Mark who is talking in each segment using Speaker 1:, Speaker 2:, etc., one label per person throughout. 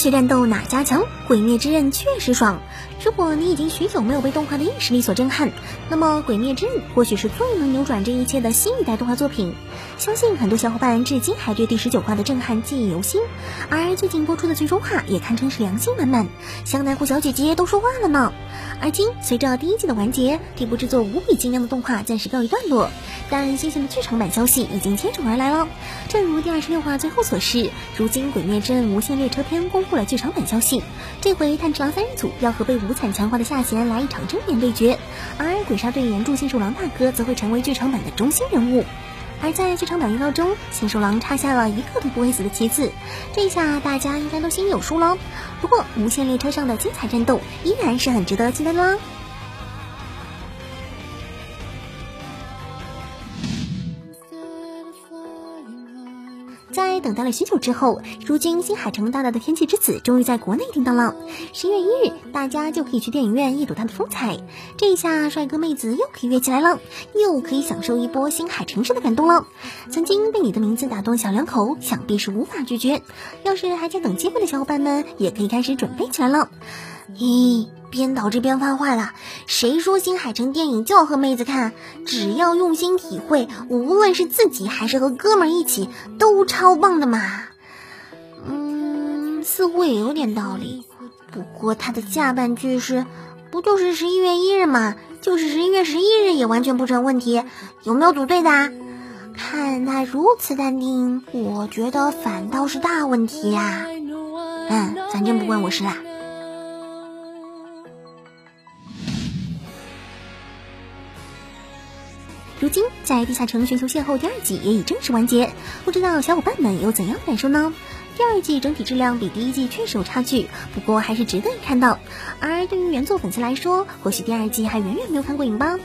Speaker 1: 学战斗哪家强？鬼灭之刃确实爽。如果你已经许久没有被动画的硬实力所震撼，那么《鬼灭之刃》或许是最能扭转这一切的新一代动画作品。相信很多小伙伴至今还对第十九话的震撼记忆犹新，而最近播出的最终话也堪称是良心满满，香奈乎小姐姐都说话了呢。而今随着第一季的完结，这部制作无比精良的动画暂时告一段落，但新鲜的剧场版消息已经接踵而来了。正如第二十六话最后所示，如今《鬼灭之刃》无限列车篇公出了剧场版消息，这回炭治郎三人组要和被无惨强化的下弦来一场正面对决，而鬼杀队原著信手狼大哥则会成为剧场版的中心人物。而在剧场版预告中，信手狼插下了一个都不会死的旗子，这下大家应该都心里有数了。不过，无限列车上的精彩战斗依然是很值得期待的。在等待了许久之后，如今新海诚大大的天气之子终于在国内定档了。十一月一日，大家就可以去电影院一睹他的风采。这一下，帅哥妹子又可以约起来了，又可以享受一波新海诚式的感动了。曾经被你的名字打动小两口，想必是无法拒绝。要是还在等机会的小伙伴们，也可以开始准备起来了。咦？编导这边发话了，谁说新海诚电影就要和妹子看？只要用心体会，无论是自己还是和哥们儿一起，都超棒的嘛。嗯，似乎也有点道理。不过他的下半句是，不就是十一月一日嘛？就是十一月十一日也完全不成问题。有没有组队的？看他如此淡定，我觉得反倒是大问题呀。嗯，反正不关我事啦。如今，在《地下城寻求邂逅》第二季也已正式完结，不知道小伙伴们有怎样的感受呢？第二季整体质量比第一季确实有差距，不过还是值得一看到。而对于原作粉丝来说，或许第二季还远远没有看过瘾吧。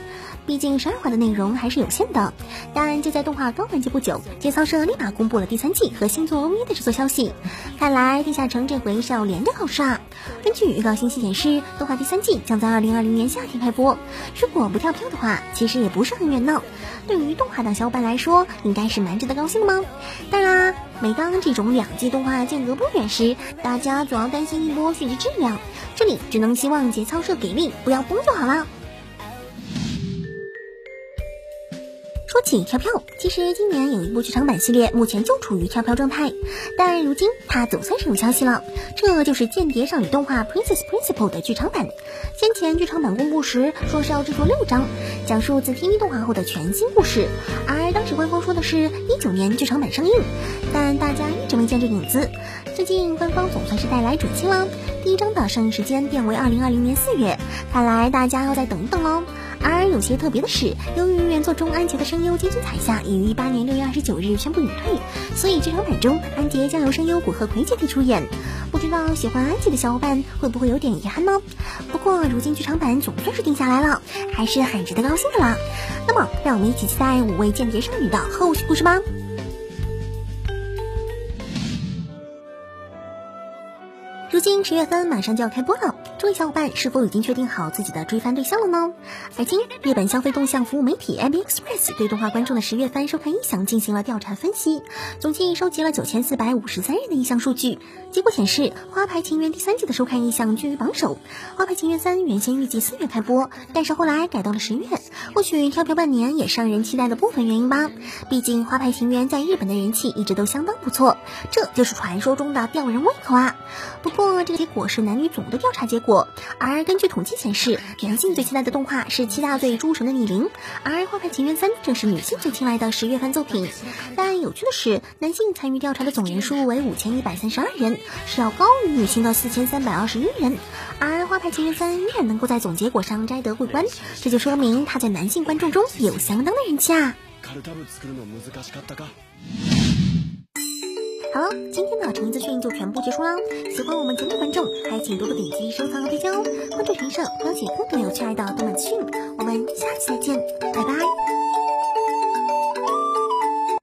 Speaker 1: 毕竟十二话的内容还是有限的，但就在动画刚完结不久，节操社立马公布了第三季和新作 OV 的制作消息。看来地下城这回是要连着考试啊！根据预告信息显示，动画第三季将在二零二零年夏天开播。如果不跳票的话，其实也不是很远呢。对于动画党小伙伴来说，应该是蛮值得高兴的吗？当然啦，每当这种两季动画间隔不远时，大家总要担心一波续集质量。这里只能希望节操社给力，不要崩就好了。说起跳票，其实今年有一部剧场版系列目前就处于跳票状态，但如今它总算是有消息了，这就是《间谍少女动画 Princess Principal》的剧场版。先前剧场版公布时说是要制作六章，讲述自 TV 动画后的全新故事，而当时官方说的是一九年剧场版上映，但大家一直没见这影子。最近官方总算是带来准信了，第一章的上映时间变为二零二零年四月，看来大家要再等一等喽。而有些特别的是，由于原作中安杰的声优金津彩夏已于一八年六月二十九日宣布隐退，所以剧场版中安杰将由声优古贺葵姐姐出演。不知道喜欢安杰的小伙伴会不会有点遗憾呢？不过如今剧场版总算是定下来了，还是很值得高兴的啦。那么，让我们一起期待五位间谍少女的后续故事吧。如今十月份马上就要开播了，诸位小伙伴是否已经确定好自己的追番对象了呢？而今，日本消费动向服务媒体 MB Express 对动画观众的十月番收看意向进行了调查分析，总计收集了九千四百五十三人的意向数据。结果显示，《花牌情缘》第三季的收看意向居于榜首，《花牌情缘三》原先预计四月开播，但是后来改到了十月。或许跳票半年也是让人期待的部分原因吧。毕竟，《花牌情缘》在日本的人气一直都相当不错，这就是传说中的吊人胃口啊。不不过，这个结果是男女总的调查结果，而根据统计显示，男性最期待的动画是七大罪诸神的逆鳞，而《花牌情缘三》正是女性最青睐的十月番作品。但有趣的是，男性参与调查的总人数为五千一百三十二人，是要高于女性的四千三百二十一人。而《花牌情缘三》依然能够在总结果上摘得桂冠，这就说明他在男性观众中有相当的人气啊。好了，今天的成语资讯就全部结束啦。喜欢我们节目的观众，还请多多点击收藏和推荐哦。关注陈社，了解更多有趣爱的动漫资讯。我们下期再见，拜拜。